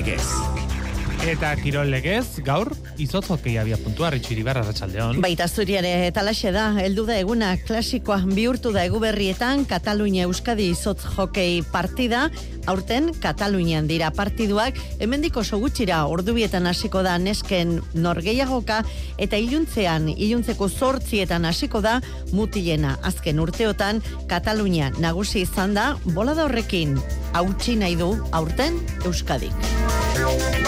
Euskadi Irratian Kirol Legez. Eta kirol legez, gaur, izotz hokei abia puntua, ritxiri barra ratxaldeon. Baita zuriare talaxe da, heldu da eguna klasikoa bihurtu da eguberrietan Katalunia Euskadi izotz hokei partida, aurten Katalunian dira partiduak, hemendiko sogutxira ordubietan hasiko da nesken norgeiagoka, eta iluntzean, iluntzeko zortzietan hasiko da mutilena. Azken urteotan, Katalunia nagusi izan da, bola horrekin, hautsi nahi du, aurten Euskadik.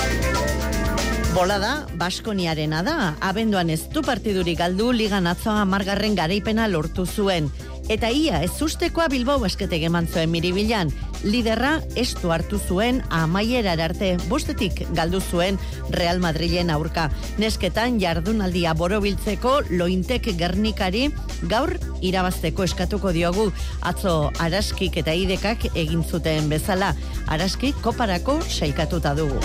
Bolada, Baskoniarena da, abenduan ez du partidurik galdu ligan atzoa margarren garaipena lortu zuen. Eta ia, ez ustekoa Bilbao basketek eman zuen miribilan. Liderra estu hartu zuen amaiera arte bostetik galdu zuen Real Madrilen aurka. Nesketan jardunaldia borobiltzeko lointek gernikari gaur irabazteko eskatuko diogu. Atzo araskik eta idekak egin zuten bezala. Araskik koparako sailkatuta dugu.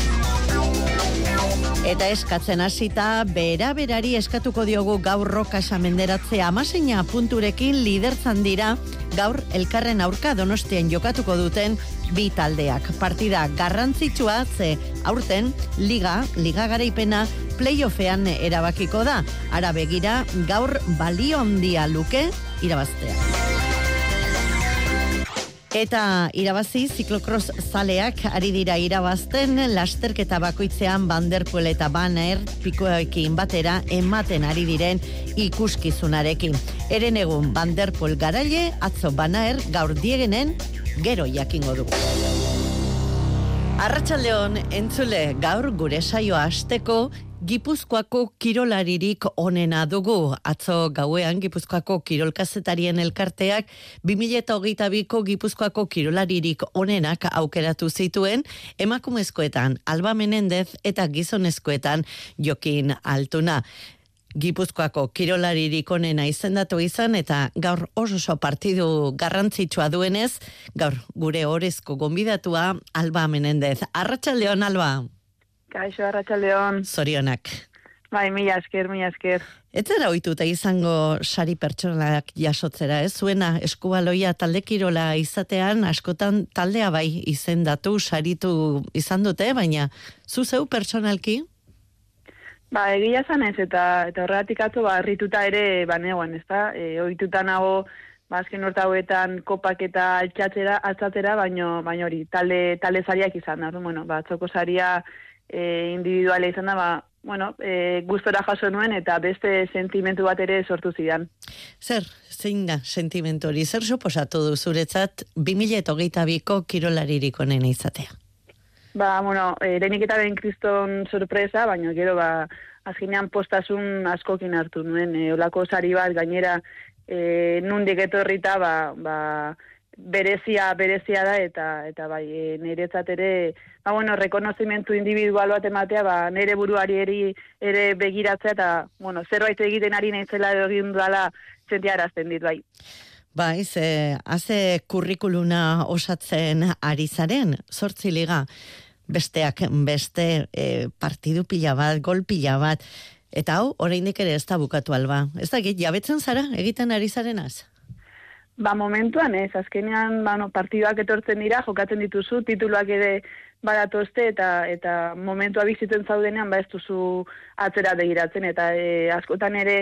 Eta eskatzen hasita bera berari eskatuko diogu gaur roka samenderatzea amaseina punturekin liderzan dira gaur elkarren aurka donostian jokatuko duten bi taldeak. Partida garrantzitsua ze aurten liga, liga garaipena playoffean erabakiko da. Ara begira gaur balio handia luke irabaztea. Eta irabazi ziklokros zaleak ari dira irabazten lasterketa bakoitzean Vanderpoel eta Banner pikoekin batera ematen ari diren ikuskizunarekin. Eren egun Vanderpoel garaile, atzo Banner gaur diegenen gero jakingo du. Arratxaldeon entzule gaur gure saioa asteko Gipuzkoako kirolaririk onena dugu. Atzo gauean Gipuzkoako kirolkazetarien elkarteak 2008ko Gipuzkoako kirolaririk onenak aukeratu zituen emakumezkoetan Alba Menendez eta gizonezkoetan Jokin Altuna. Gipuzkoako kirolaririk onena izendatu izan eta gaur oso partidu garrantzitsua duenez, gaur gure orezko gonbidatua Alba Menendez. Arratsaldeon Alba. Kaixo, arratsaldeon. Zorionak. Bai, mila esker, mila esker. Ez zera ohituta izango sari pertsonalak jasotzera, ez? Zuena eskubaloia talde kirola izatean, askotan taldea bai izendatu, saritu izan dute, baina zu zeu pertsonalki? Ba, egia zanez, eta, eta horregatik atzo, ba, harrituta ere, ba, negoen, ez da? E, ohituta nago, ba, azken urte hauetan kopak eta altxatzera, altxatzera, baino, baino hori, talde, talde zariak izan da, bueno, ba, atzoko saria e, individuala izan da, ba, bueno, e, gustora jaso nuen eta beste sentimentu bat ere sortu zidan. Zer, zein da sentimentu hori, zer suposatu du zuretzat 2008ko kirolaririk onena izatea? Ba, bueno, e, lehenik eta ben kriston sorpresa, baina gero, ba, azkenean postasun askokin hartu nuen, e, olako sari bat gainera e, nundik etorrita, ba, ba, berezia berezia da eta eta bai e, niretzat ere ba bueno rekonozimentu individual bat ematea ba nere buruari eri ere begiratzea eta bueno zerbait egiten ari naizela edo egin dela sentiarazten dit bai. Bai, ze haze kurrikuluna osatzen ari zaren, sortzi liga, besteak beste e, partidu pila bat, gol pila bat, eta hau, oraindik ere ez da bukatu alba. Ez da, jabetzen zara, egiten ari zarenaz? Ba, momentuan ez, azkenean ba, no, partiduak etortzen dira, jokatzen dituzu, tituluak ere badatozte eta eta momentua bizitzen zaudenean ba ez duzu atzera begiratzen eta e, askotan ere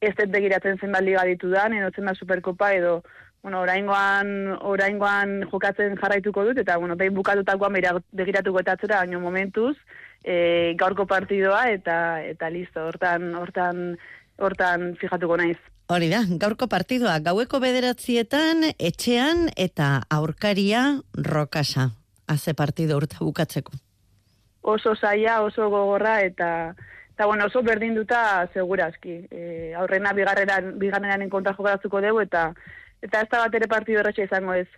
ez dut begiratzen zen baldi baditu da, edo zen da superkopa edo bueno, oraingoan, oraingoan jokatzen jarraituko dut, eta, bueno, behin bukatutakoan begiratuko eta atzera, baino momentuz, e, gaurko partidoa, eta, eta listo, hortan, hortan, hortan fijatuko naiz. Hori da, gaurko partidua, gaueko bederatzietan, etxean eta aurkaria rokasa. Haze partido urta bukatzeko. Oso zaia, oso gogorra eta eta bueno, oso berdinduta segurazki. E, aurrena bigarreran, bigarrenan kontra jokaratzuko dugu eta eta ez da bat ere partidu erratxa izango ez.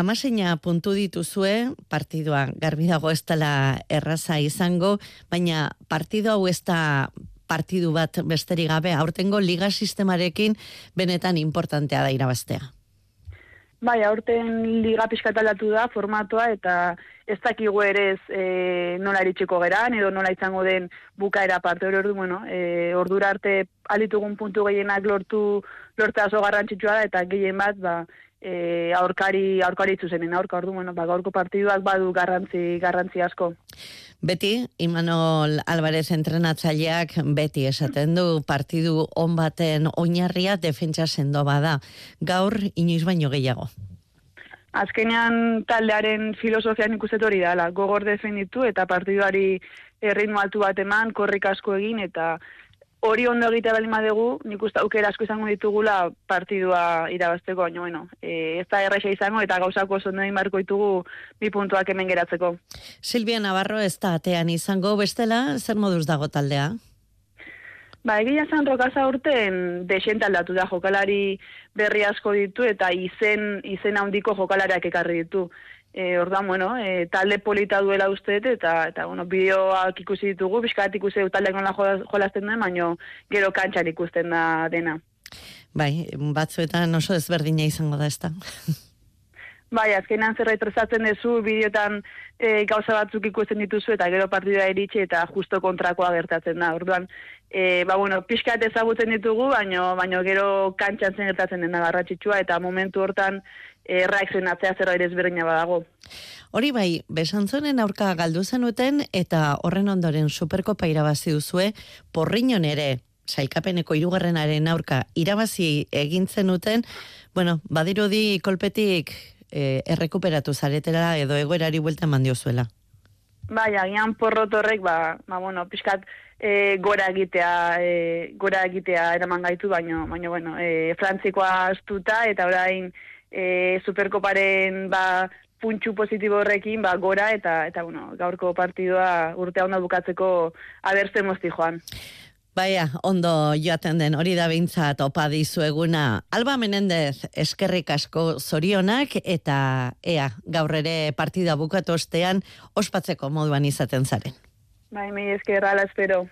Amaseina puntu dituzue, partidua garbi dago ez dela erraza izango, baina partidu hau ez da partidu bat besterik gabe, aurtengo liga sistemarekin benetan importantea da irabaztea. Bai, aurten liga piskataldatu da formatoa eta ez dakigu ere ez e, nola eritxeko geran edo nola izango den bukaera parte hori ordu, bueno, e, ordura arte alitugun puntu gehienak lortu lortzea oso garrantzitsua da eta gehien bat ba, e, aurkari, aurkari itzuzenen aurka, ordu, bueno, ba, gaurko partiduak badu garrantzi, garrantzi asko. Beti, Imanol Alvarez entrenatzaileak beti esaten du partidu on baten oinarria defentsa sendo bada. Gaur inoiz baino gehiago. Azkenean taldearen filosofian ikuset hori dela, gogor defenditu eta partiduari erritmo altu bat eman, korrik asko egin eta hori ondo egitea bali madegu, nik uste aukera asko izango ditugula partidua irabazteko, baina bueno, e, ez da erresa izango eta gauzako oso ondo marko ditugu bi puntuak hemen geratzeko. Silvia Navarro ez da atean izango, bestela, zer moduz dago taldea? Ba, egia zan rokaza urten desent aldatu da jokalari berri asko ditu eta izen, izen handiko jokalariak ekarri ditu. E, ordan, bueno, e, talde polita duela uste eta, eta bueno, bideoak ikusi ditugu, bizkat ikusi taldeak nola jolazten duen, baino gero kantxan ikusten da dena. Bai, batzuetan oso ezberdina izango da ez da. Bai, azkenean zerbait presatzen duzu, bideotan e, gauza batzuk ikusten dituzu eta gero partidua iritsi eta justo kontrakoa gertatzen da. Orduan, e, ba, bueno, pixkat ezagutzen ditugu, baino, baino gero kantxan zen gertatzen dena garratxitsua eta momentu hortan erraik zen atzea zerra ere ezberdina badago. Hori bai, besantzonen aurka galdu zenuten eta horren ondoren superkopa irabazi duzue, porriñon ere, sailkapeneko irugarrenaren aurka irabazi egin zenuten, bueno, badirudi kolpetik e, errekuperatu zaretela edo egoerari buelta eman diozuela. Bai, agian porrotorrek, ba, ba bueno, pixkat, e, gora egitea e, gora egitea eraman gaitu baino baino bueno e, frantzikoa astuta eta orain e, superkoparen ba, puntxu positibo horrekin ba, gora eta eta bueno, gaurko partidua urte onda bukatzeko abertzen mozti joan. Baia, ondo joaten den hori da bintza topa dizueguna. Alba Menendez, eskerrik asko zorionak eta ea, gaur ere partida bukatu ostean ospatzeko moduan izaten zaren. Bai, mi eskerra, espero.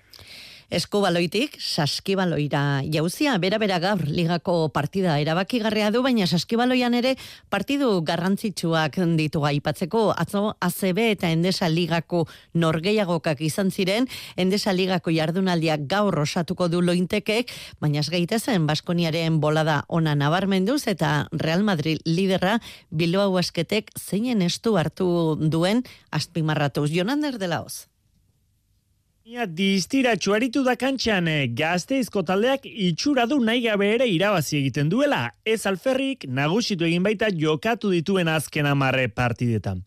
Eskubaloitik, saskibaloira. Jauzia, bera-bera gaur ligako partida erabakigarria du, baina saskibaloian ere partidu garrantzitsuak ditu aipatzeko. Atzo ACB eta Endesa ligako norgeiagokak izan ziren, Endesa ligako jardunaldiak gaur osatuko du lointekek, baina esgaitezen Baskoniaren bolada ona nabarmenduz eta Real Madrid lidera Bilbao esketek zeinen estu hartu duen azpimarratuz. Jonander de la Ia distira txuaritu da kantxan eh, gazteizko taldeak itxura du nahi gabe ere irabazi egiten duela. Ez alferrik nagusitu egin baita jokatu dituen azken amarre partidetan.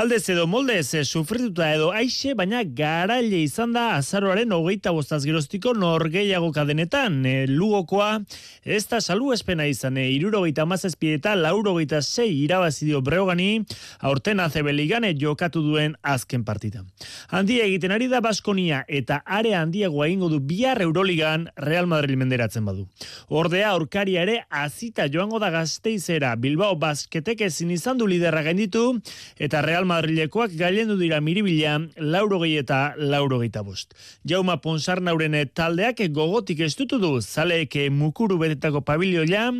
Aldez edo moldez e, sufrituta edo aixe, baina garaile izan da azaroaren hogeita bostaz geroztiko norgeiago kadenetan. E, lugokoa ez da salu espena izan, e, irurogeita mazazpieta, laurogeita sei irabazi dio breogani, aurten azebeligane jokatu duen azken partida. Handi egiten ari da Baskonia eta are handiago egingo du bihar Euroligan Real Madrid menderatzen badu. Ordea aurkaria ere azita joango da gazteizera Bilbao basketek ezin izan du liderra gainditu eta Real Madrilekoak gailendu dira miribila lauro eta lauro bost. Jauma Ponsarnauren taldeak gogotik estutu du zaleek mukuru betetako pabilioia,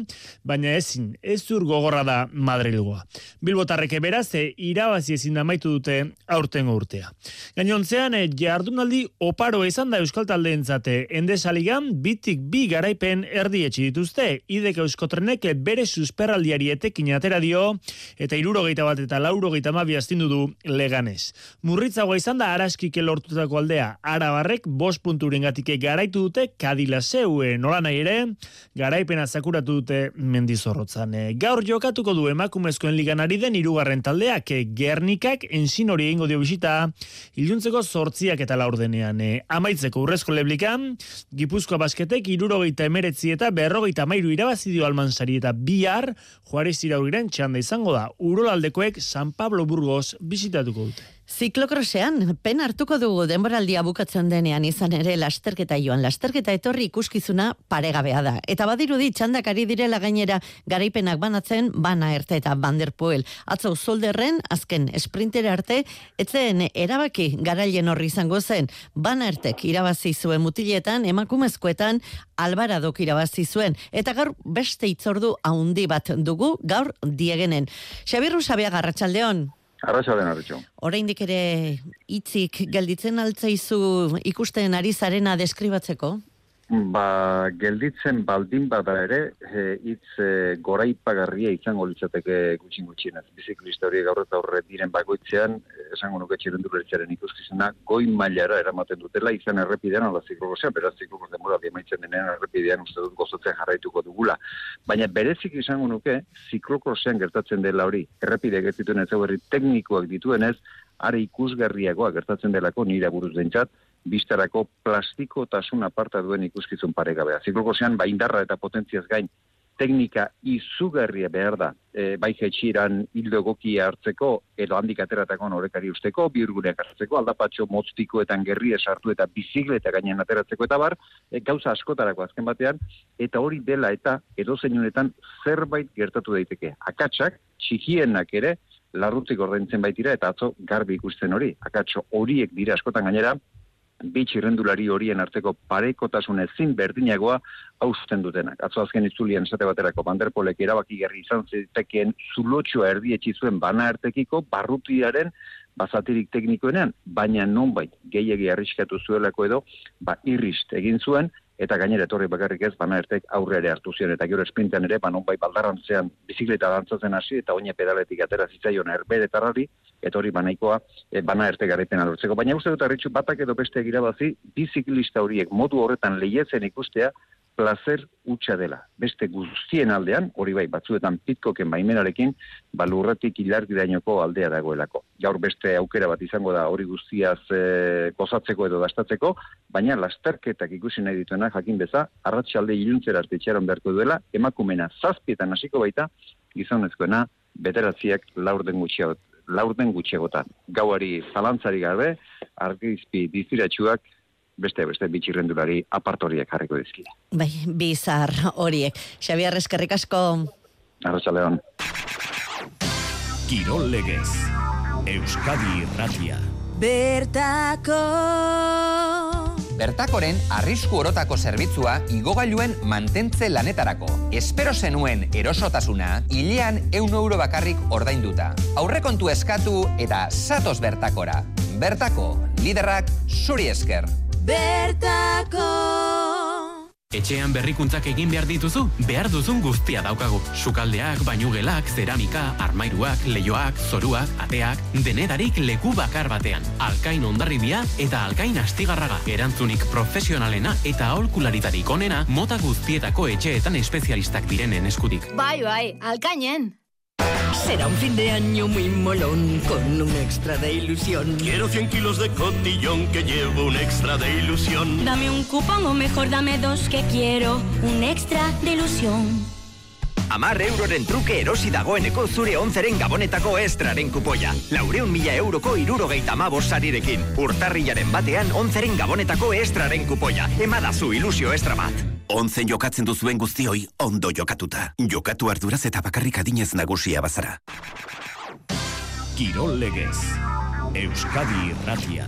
baina ezin, ez zur gogorra da Madrilgoa. Bilbotarreke beraz, irabazi ezin da maitu dute aurtengo urtea. Gainontzean, jardunaldi oparo izan da Euskal Taldeentzate endesaligan bitik bi garaipen erdi etxi dituzte. Idek Euskotrenek bere susperraldiari etekin atera dio eta irurogeita bat eta laurogeita mabi astindu du leganez. Murritzagoa izan da araskike lortutako aldea. Arabarrek bost punturen garaitu dute kadila zeue nola nahi ere garaipena zakuratu dute mendizorrotzan. E, gaur jokatuko du emakumezkoen liganari den irugarren taldeak Gernikak ensin hori egingo dio bisita iluntzeko sortziak eta laurdenean zuzenean. E, amaitzeko urrezko leblikan, Gipuzkoa basketek irurogeita emeretzi eta berrogeita mairu irabazi dio almansari eta bihar, Juarez irauriren txanda izango da, urolaldekoek San Pablo Burgos bizitatuko dute. Ziklokrosean, pen hartuko dugu denboraldia bukatzen denean izan ere lasterketa joan. Lasterketa etorri ikuskizuna paregabea da. Eta badirudi txandak ari direla gainera garaipenak banatzen, bana erte eta banderpoel. Atzo zolderren, azken sprinter arte, etzen erabaki garaien horri izango zen, bana ertek irabazi zuen mutiletan, emakumezkoetan, albaradok irabazi zuen. Eta gaur beste itzordu haundi bat dugu, gaur diegenen. Xabirru Sabia Garratxaldeon. Arraxa den arretxo. Oraindik ere hitzik gelditzen altzaizu ikusten ari zarena deskribatzeko? Ba, gelditzen baldin bada ere, e, hitz e, goraipagarria izango litzateke gutxin gutxienez. Biziklista hori gaur eta horre diren bagoitzean, e, esango nuke txirenduleritxaren ikuskizena, goi mailara eramaten dutela, izan errepidean, ala ziklokosea, beraz ziklokos demora diemaitzen denean errepidean uste dut gozotzen jarraituko dugula. Baina berezik izango nuke, ziklokosean gertatzen dela hori, errepide gertituen ez teknikoak dituenez, are ikusgarriagoa gertatzen delako nire buruz dentzat, biztarako plastikotasun aparta duen ikuskizun paregabea. Ziklokosean, ba indarra eta potentziaz gain, teknika izugarria behar da, e, bai jetxiran hildo egokia hartzeko, edo handik ateratako norekari usteko, biurguneak hartzeko, aldapatxo motztikoetan gerria sartu eta bizikleta gainen ateratzeko eta bar, e, gauza askotarako azken batean, eta hori dela eta edo zeinunetan zerbait gertatu daiteke. Akatsak, txikienak ere, larrutzik ordaintzen baitira eta atzo garbi ikusten hori. Akatso horiek dira askotan gainera, bi txirrendulari horien arteko parekotasun ezin berdinagoa hausten dutenak. Atzo azken itzulian esate baterako banderpolek erabaki gerri izan zitekeen zulotxoa erdietxi zuen bana ertekiko barrutiaren bazatirik teknikoenean, baina nonbait gehiegi arriskatu zuelako edo, ba irrist egin zuen, eta gainera etorri bakarrik ez bana ertek aurre ere hartu zion. Eta gero esprintean ere ba bai baldarrantzean bizikleta dantzatzen hasi eta oine pedaletik atera zitzaion erbere tarrari eta hori banaikoa e, bana erte garaipen alortzeko baina uste dut arritxu batak edo beste egirabazi biziklista horiek modu horretan lehiatzen ikustea placer utxa dela. Beste guztien aldean, hori bai, batzuetan pitkoken baimenarekin, balurretik ilargidainoko aldea dagoelako. Gaur beste aukera bat izango da hori guztiaz e, gozatzeko edo dastatzeko, baina lasterketak ikusi nahi dituenak jakin beza, arratsalde iluntzera arte beharko duela, emakumena zazpietan hasiko baita, gizonezkoena, bederatziak laurden gutxiagot laurden gutxegotan. Gauari zalantzari gabe, argizpi diziratxuak beste beste bitxirrendulari apartoriek jarriko dizkide. Bai, bizar horiek. Xabier eskerrik asko. Arratsaldeon. Kirol legez. Euskadi Irratia. Bertako Bertakoren arrisku orotako zerbitzua igogailuen mantentze lanetarako. Espero zenuen erosotasuna, hilean eun euro bakarrik ordainduta. Aurrekontu eskatu eta satos bertakora. Bertako, liderrak zuri esker. Bertako Etxean berrikuntzak egin behar dituzu, behar duzun guztia daukagu. Sukaldeak, bainugelak, zeramika, armairuak, leioak, zoruak, ateak, denetarik leku bakar batean. Alkain ondarribia eta alkain astigarraga. Erantzunik profesionalena eta aholkularitarik onena mota guztietako etxeetan espezialistak direnen eskutik. Bai, bai, alkainen. Será un fin de año muy molón con un extra de ilusión. Quiero 100 kilos de cotillón que llevo un extra de ilusión. Dame un cupón o mejor dame dos que quiero un extra de ilusión. Amar euroren truke erosi dagoeneko zure onzeren gabonetako estraren kupoia. Laureun mila euroko irurogeita amabos sarirekin. Urtarrilaren batean onzeren gabonetako estraren kupoia. Emadazu ilusio estra bat. Onzen jokatzen duzuen guztioi ondo jokatuta. Jokatu arduraz eta bakarrik adinez nagusia bazara. Kirol legez. Euskadi Irratia.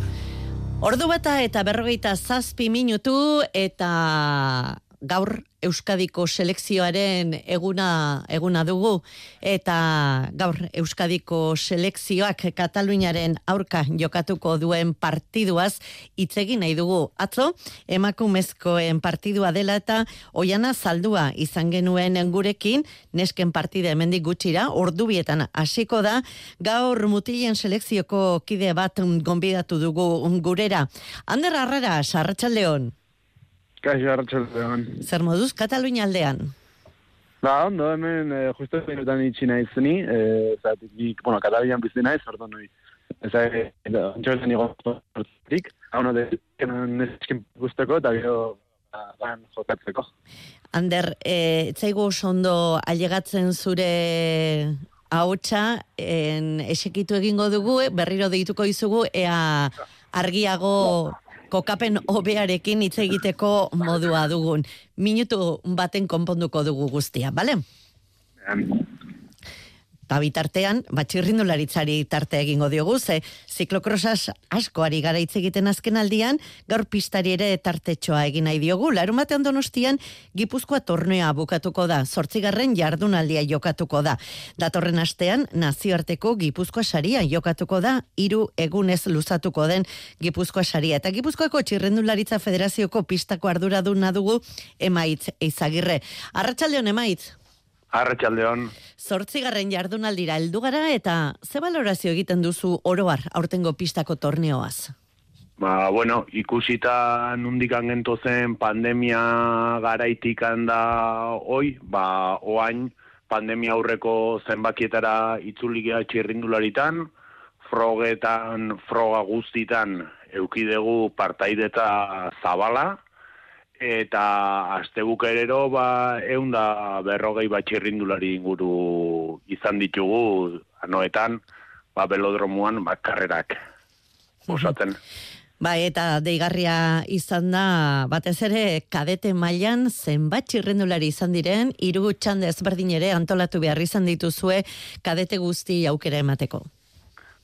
Ordu bata eta berrogeita zazpi minutu eta gaur Euskadiko selekzioaren eguna eguna dugu eta gaur Euskadiko selekzioak Kataluniaren aurka jokatuko duen partiduaz hitz egin nahi dugu. Atzo emakumezkoen partidua dela eta oiana zaldua izan genuen gurekin nesken partide hemendik gutxira ordubietan hasiko da gaur mutilen selekzioko kide bat gonbidatu dugu gurera. Ander Arrara, Sarratxaldeon. Kaixo, arratxaldean. Zer moduz, Katalunia aldean? Ba, ondo, hemen, eh, justo minutan itxi nahi zuni, eh, zatik, nik, bueno, Katalunian bizi nahi, zertu noi. Eza, eh, antxoetan nigo zortik, hau no, neskin guzteko, eta gero, ban, jokatzeko. Ander, eh, etzaigu ondo ailegatzen zure ahotsa en esekitu egingo dugu, eh, berriro deituko izugu, ea argiago kokapen hobearekin hitz egiteko modua dugun. Minutu baten konponduko dugu guztia, bale? Ta bitartean, batxirrindularitzari tarte egingo diogu, ze ziklokrosas askoari gara hitz egiten azken aldian, gaur pistari ere tartetxoa egin nahi diogu, larumatean donostian Gipuzkoa tornea bukatuko da, zortzigarren jardunaldia jokatuko da. Datorren astean, nazioarteko Gipuzkoa saria jokatuko da, hiru egunez luzatuko den Gipuzkoa saria. Eta Gipuzkoako txirrendularitza federazioko pistako arduraduna dugu emaitz eizagirre. Arratxaldeon emaitz? Arratxaldeon. Zortzigarren jardunaldira heldu gara eta ze balorazio egiten duzu oroar aurtengo pistako torneoaz? Ba, bueno, ikusita nundik angento zen pandemia garaitik da hoi, ba, oain pandemia aurreko zenbakietara itzuligea txirrindularitan, frogetan, froga guztitan eukidegu partaideta zabala, eta aste bukerero ba ehun da berrogei batxirrindulari inguru izan ditugu anoetan ba belodromuan bakarrerak osatzen. Ba, eta deigarria izan da, batez ere, kadete mailan zenbat txirrendulari izan diren, hiru txande ezberdin ere antolatu behar izan dituzue kadete guzti aukera emateko.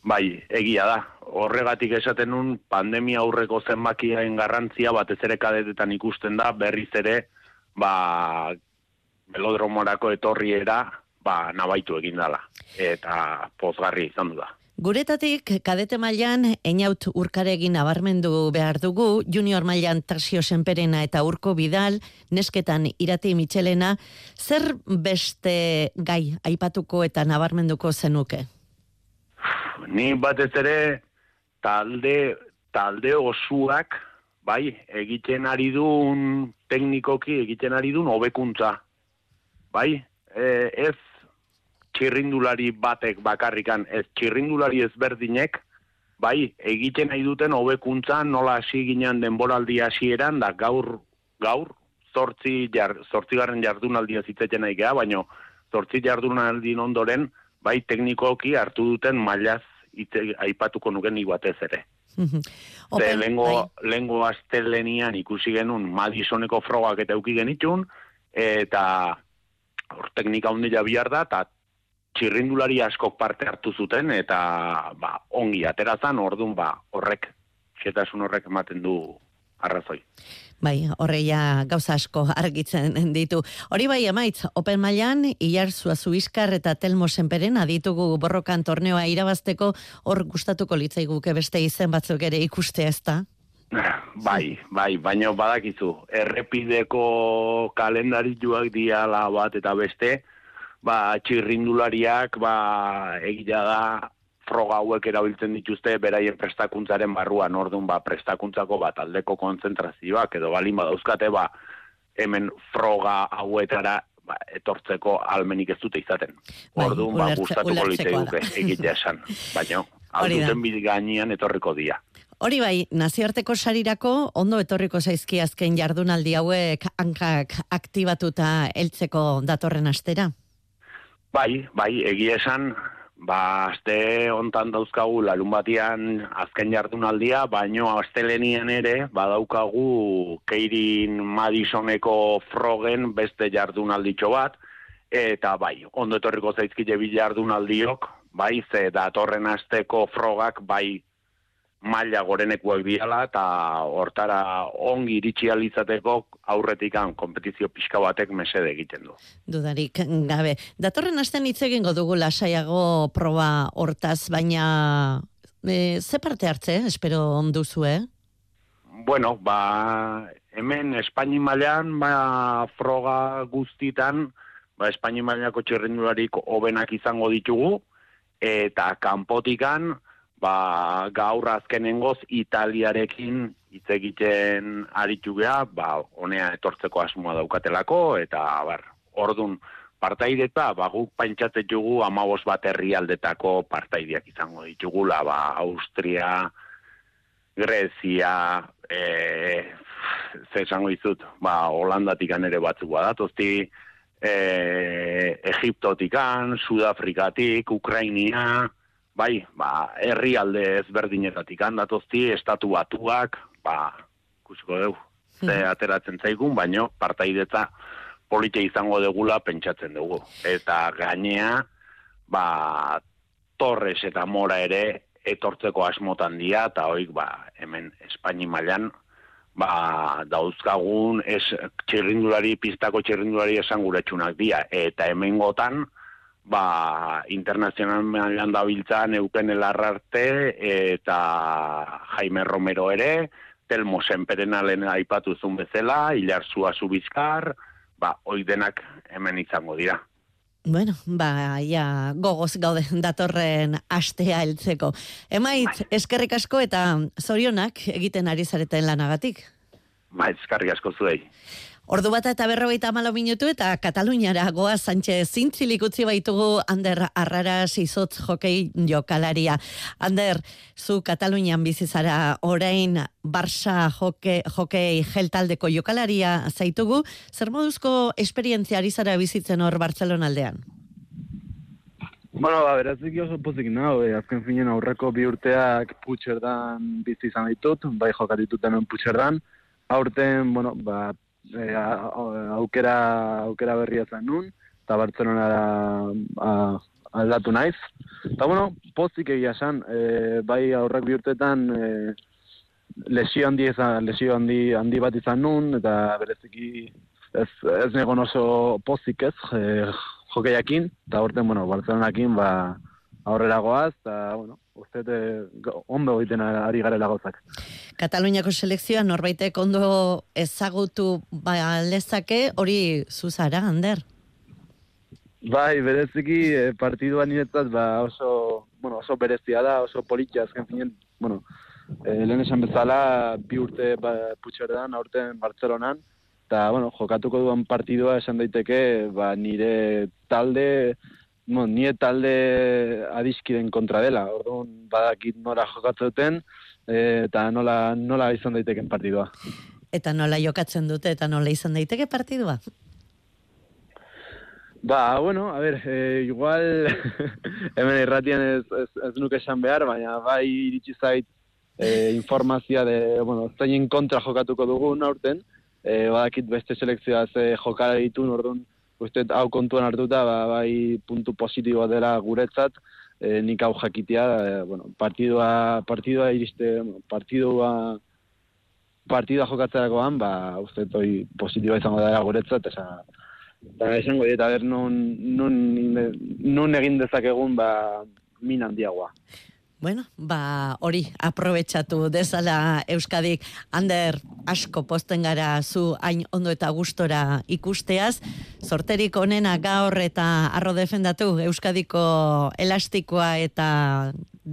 Bai, egia da. Horregatik esaten nun pandemia aurreko zenbakiaen garrantzia batez ere kadetetan ikusten da berriz ere ba melodromorako etorriera ba nabaitu egin dala eta pozgarri izan du da. Guretatik kadete mailan einaut urkaregin nabarmendu behar dugu, junior mailan Tarsio Senperena eta Urko Bidal, nesketan Irati Michelena, zer beste gai aipatuko eta nabarmenduko zenuke? Ni batez ere talde talde osuak bai egiten ari duen teknikoki egiten ari duen hobekuntza. Bai e, ez txirrindulari batek bakarrikan ez txirrindulari ezberdinek bai egiten nahi duten hobekuntza nola hasi ginen denboraldi hasieran da gaur gaur zortzi jar, zortzigarren jardunaldia zitzeten nahi geha, baino zortzi jardunaldin ondoren bai teknikoki hartu duten mailaz ite, aipatuko nuken batez ere. Ze lengo, bai. lengo astelenian ikusi genuen Madisoneko frogak eta euki genitun, eta hor teknika hundila bihar da, eta txirrindulari askok parte hartu zuten, eta ba, ongi aterazan, orduan ba, horrek, xetasun horrek ematen du arrazoi. Bai, horreia gauza asko argitzen ditu. Hori bai, amaitz, Open Mailan, Iar Zuazu eta Telmo Senperen aditugu borrokan torneoa irabazteko hor gustatuko litzaiguke beste izen batzuk ere ikustea ez da? Bai, bai, baino badakizu, errepideko kalendarituak diala bat eta beste, ba, txirrindulariak, ba, egia da, froga hauek erabiltzen dituzte beraien prestakuntzaren barruan orduan ba prestakuntzako bat aldeko kontzentrazioak edo balin badauzkate ba hemen froga hauetara ba, etortzeko almenik ez dute izaten. Bai, orduan ba gustatuko liteke egitea esan, baina alduten bide gainean etorriko dia. Hori bai, nazioarteko sarirako ondo etorriko zaizki azken jardunaldi hauek hankak aktibatuta heltzeko datorren astera. Bai, bai, egia esan, Ba, azte ontan dauzkagu larun batian azken jardunaldia, baino astelenian ere badaukagu Keirin Madisoneko frogen beste jardunalditxo bat, eta bai, ondo etorriko zaizkile bi jardunaldiok, bai, ze datorren asteko frogak bai maila gorenekuak diala eta hortara ongi iritsi alizateko aurretikan kompetizio pixka batek mesede egiten du. Dudarik gabe. Datorren astean hitz egingo dugu lasaiago proba hortaz, baina e, ze parte hartze, espero onduzu, eh? Bueno, ba, hemen Espaini mailan ba, froga guztitan, ba, Espaini mailako txerrendularik hobenak izango ditugu, eta kanpotikan, ba, gaur azkenengoz Italiarekin hitz egiten aritu gea, ba, honea etortzeko asmoa daukatelako, eta, bar, ordun partaideta, ba, guk paintxate jugu amabos bat herrialdetako partaideak izango ditugula, ba, Austria, Grezia, e, ze esango izut, ba, Holandatik ere batzuk badatozti, e, Egiptotikan, Sudafrikatik, Ukrainia, bai, ba, herri alde ezberdinetatik handatozti, estatu batuak, ba, kusiko dugu, ze hmm. ateratzen zaigun, baino partaidetza polite izango degula pentsatzen dugu. Eta gainea, ba, Torres eta Mora ere etortzeko asmotan dira, eta hoik, ba, hemen Espaini mailan ba, dauzkagun ez txirrindulari, pistako txirrindulari esan guretsunak dira, eta hemen gotan, ba, internazional mailan dabiltzan euken elarrarte eta Jaime Romero ere, Telmo Senperenalen aipatu zuen bezala, Ilarzua Zubizkar, ba, hoi denak hemen izango dira. Bueno, ba, ja, gogoz gaude datorren astea heltzeko. Emait, eskerrik asko eta zorionak egiten ari zareten lanagatik. Ba, eskerrik asko zuei. Ordu bat eta berrogeita malo minutu eta Kataluniara goa Sánchez zintzilik utzi baitugu Ander Arraras izotz jokei jokalaria. Ander, zu Katalunian bizizara orain Barça joke, jokei geltaldeko jokalaria zaitugu, zer moduzko esperientzia ari zara bizitzen hor Barcelona aldean? Bueno, ba, berazik oso pozik nago, eh? azken finen aurreko bi urteak putxerdan bizi izan ditut, bai jokatitut hemen putxerdan, aurten, bueno, ba, e, aukera, aukera berria zen nun, eta Bartzelonara aldatu naiz. Eta bueno, pozik egia esan, e, bai aurrak bihurtetan e, lesio handi, ezan, lesio handi, handi bat izan nun, eta bereziki ez, ez negon oso pozik ez, e, jokeiakin, eta aurten, bueno, Bartzelonakin, ba, aurrera goaz, eta, bueno, uste ondo egiten ari garela gauzak. Kataluniako selekzioa norbaitek ondo ezagutu ba, lezake hori zuzara, Ander? Bai, bereziki eh, partidua niretzat ba, oso, bueno, oso berezia da, oso politia, azken finen, bueno, eh, lehen esan bezala, bi urte ba, putxerdan, aurten Bartzelonan, eta, bueno, jokatuko duen partidua esan daiteke, ba, nire talde, bueno, nire talde adiskiren kontra dela, orduan badakit nora jokatzen e, eta nola, nola izan daiteken partidua. Eta nola jokatzen dute eta nola izan daiteke partidua? Ba, bueno, a ver, eh, igual hemen irratian ez, ez, ez nuke esan behar, baina bai iritsi zait eh, informazioa de, bueno, zein kontra jokatuko dugu aurten, eh, badakit beste selekzioa ze jokara ditu, orduan, uste hau kontuan hartuta, ba, bai puntu positibo dela guretzat, e, nik hau jakitea, e, bueno, partidua, partidua iriste, partidua, partidua jokatzerakoan, ba, uste toi positiboa izango dela guretzat, esa, eta esango dieta, ber, nun, nun, nun egin dezakegun, ba, min handiagoa. Bueno, ba, hori, aprobetsatu dezala Euskadik, Ander, asko posten gara zu hain ondo eta gustora ikusteaz, sorterik onena gaur eta arro defendatu Euskadiko elastikoa eta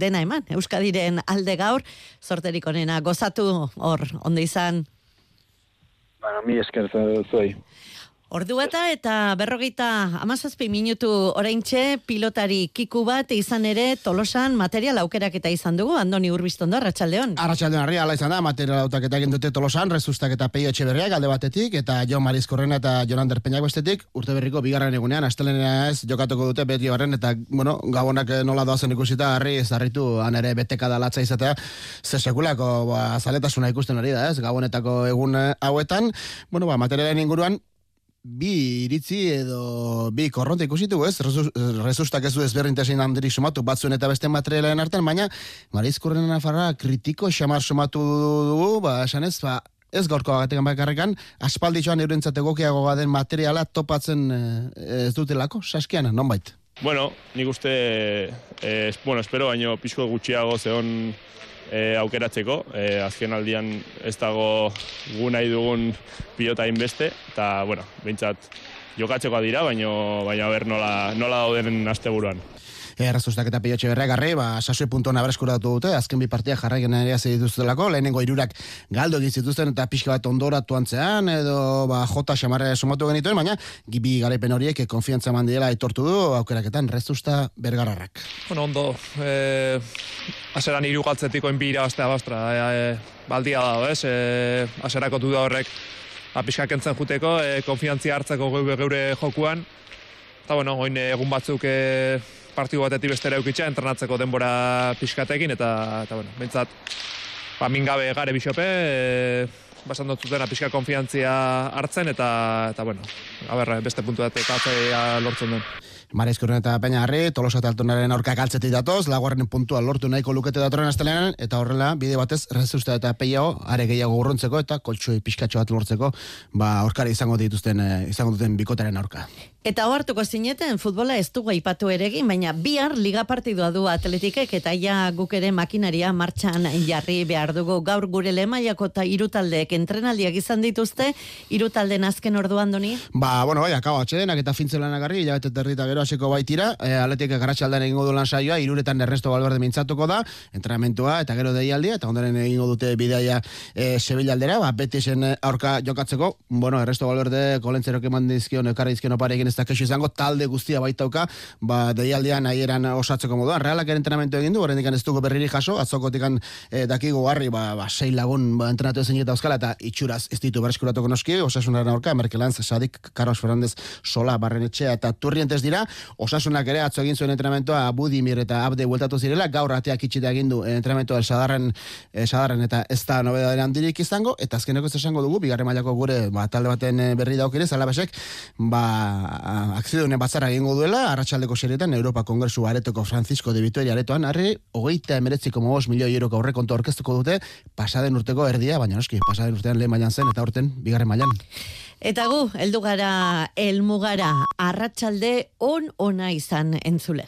dena eman, Euskadiren alde gaur, sorterik onena gozatu hor, ondo izan? Bueno, mi esker zuei. Ordu bata eta berrogeita amazazpi minutu oraintxe pilotari kiku bat izan ere tolosan material aukerak eta izan dugu, Andoni Urbiztondo, Arratxaldeon. Arratxaldeon, arri, ala izan da, material autak eta dute tolosan, rezustak eta peio etxe alde batetik, eta Jo Mariz Korrena eta Jonan Derpeñak bestetik, urte berriko bigarren egunean, astelenea ez, jokatuko dute beti horren, eta, bueno, gabonak nola doazen ikusita, harri, ez harritu, han ere beteka da latza izatea, ze sekulako, ba, zaletasuna ikusten hori da, ez, gabonetako egun hauetan, bueno, ba, materialen inguruan, bi iritzi edo bi korronte ikusitu, ez? Rezustak ez du ezberdintasin handirik sumatu, batzuen eta beste materialen artean, baina Marizkurren Nafarra kritiko xamar sumatu dugu, ba, esan ez, ba, ez gaurko bagatekan bakarrekan, aspalditxoan eurentzat egokiago baden materiala topatzen eh, ez dutelako, saskian, non bait? Bueno, nik uste, eh, bueno, espero baino pixko gutxiago zeon e, aukeratzeko. E, azken aldian ez dago gu nahi dugun pilota beste, eta, bueno, behintzat jokatzeko dira, baina baina ber nola, nola dauden asteburuan. Errazustak eta pilotxe berregarri, ba, sasue puntuan abraskuratu dute, azken bi partia jarraiken ere hasi dituztelako, lehenengo irurak galdo egin zituzten eta pixka bat ondoratu antzean, edo ba, jota xamarra sumatu genituen, baina gibi garaipen horiek konfiantza mandiela aitortu du, aukeraketan rezusta bergararrak. Bueno, ondo, e, aseran iru galtzetiko enbira aztea bastra, e, e, baldia da, ez, e, aserako da horrek, apiskak ba, entzen juteko, e, konfiantzia hartzeko geure, geure jokuan, eta bueno, oin egun batzuk e, partidu batetik bestera eukitza, entrenatzeko denbora pixkatekin, eta, eta bueno, bintzat, ba, mingabe gare bisope, e, basan dut zuten pixka konfiantzia hartzen, eta, eta bueno, aber, beste puntu bat eta lortzen den. Mareiz eta Peña Harri, Tolosa eta Altonaren aurka galtzetik datoz, laguarren puntua lortu nahiko lukete datorren astelenan, eta horrela, bide batez, rezusta eta peiago, are gehiago urrontzeko, eta koltsoi pixkatxo bat lortzeko, ba, aurkari izango dituzten, eh, izango duten bikotaren aurka. Eta ohartuko zineten futbola ez dugu aipatu ere egin, baina bihar liga partidua du atletikek eta ja guk ere makinaria martxan jarri behar dugu. Gaur gure lemaiako eta irutaldeek entrenaldiak izan dituzte, irutalden azken orduan doni? Ba, bueno, bai, akabo atxedenak eta fintzelanak agarri, ja bete territa gero hasiko baitira, e, atletik garatxaldan egingo du lan saioa, iruretan erresto balberde mintzatuko da, entrenamentua eta gero deialdia, eta ondaren egingo dute bidaia e, Sevilla aldera, ba, beti aurka jokatzeko, bueno, erresto balberde kolentzerok eman dizkion, ekarri dizkion oparekin ez da kexu izango talde guztia baitauka, ba deialdean nahieran osatzeko moduan. Realak ere entrenamendu egin du, oraindik ez dugu berriri jaso, atzokotik e, dakigu harri ba, ba sei lagun ba entrenatu ezin eta euskala eta itxuraz ez ditu berreskuratuko noski, osasunaren aurka Merkelanz, Sadik, Carlos Fernandez, Sola, Barrenetxea eta Turrientes dira. Osasunak ere atzo egin zuen entrenamentua Budimir eta Abde bueltatu zirela, gaur ateak itxita egin du entrenamentua Sadarren, e, Sadarren eta ez da nobedaderen handirik izango eta azkeneko ez esango dugu bigarren mailako gure ba, talde baten e, berri daukirez, alabesek, ba, akzidune batzara egingo duela, arratsaldeko serietan Europa Kongresu aretoko Francisco de Vitoria aretoan, harri, hogeita emeretziko mogos milioi euroko aurrekontu aurkeztuko dute, pasaden urteko erdia, baina noski, pasaden urtean lehen mailan zen, eta urten bigarren mailan. Eta gu, heldu gara, elmugara, arratsalde on ona izan entzule.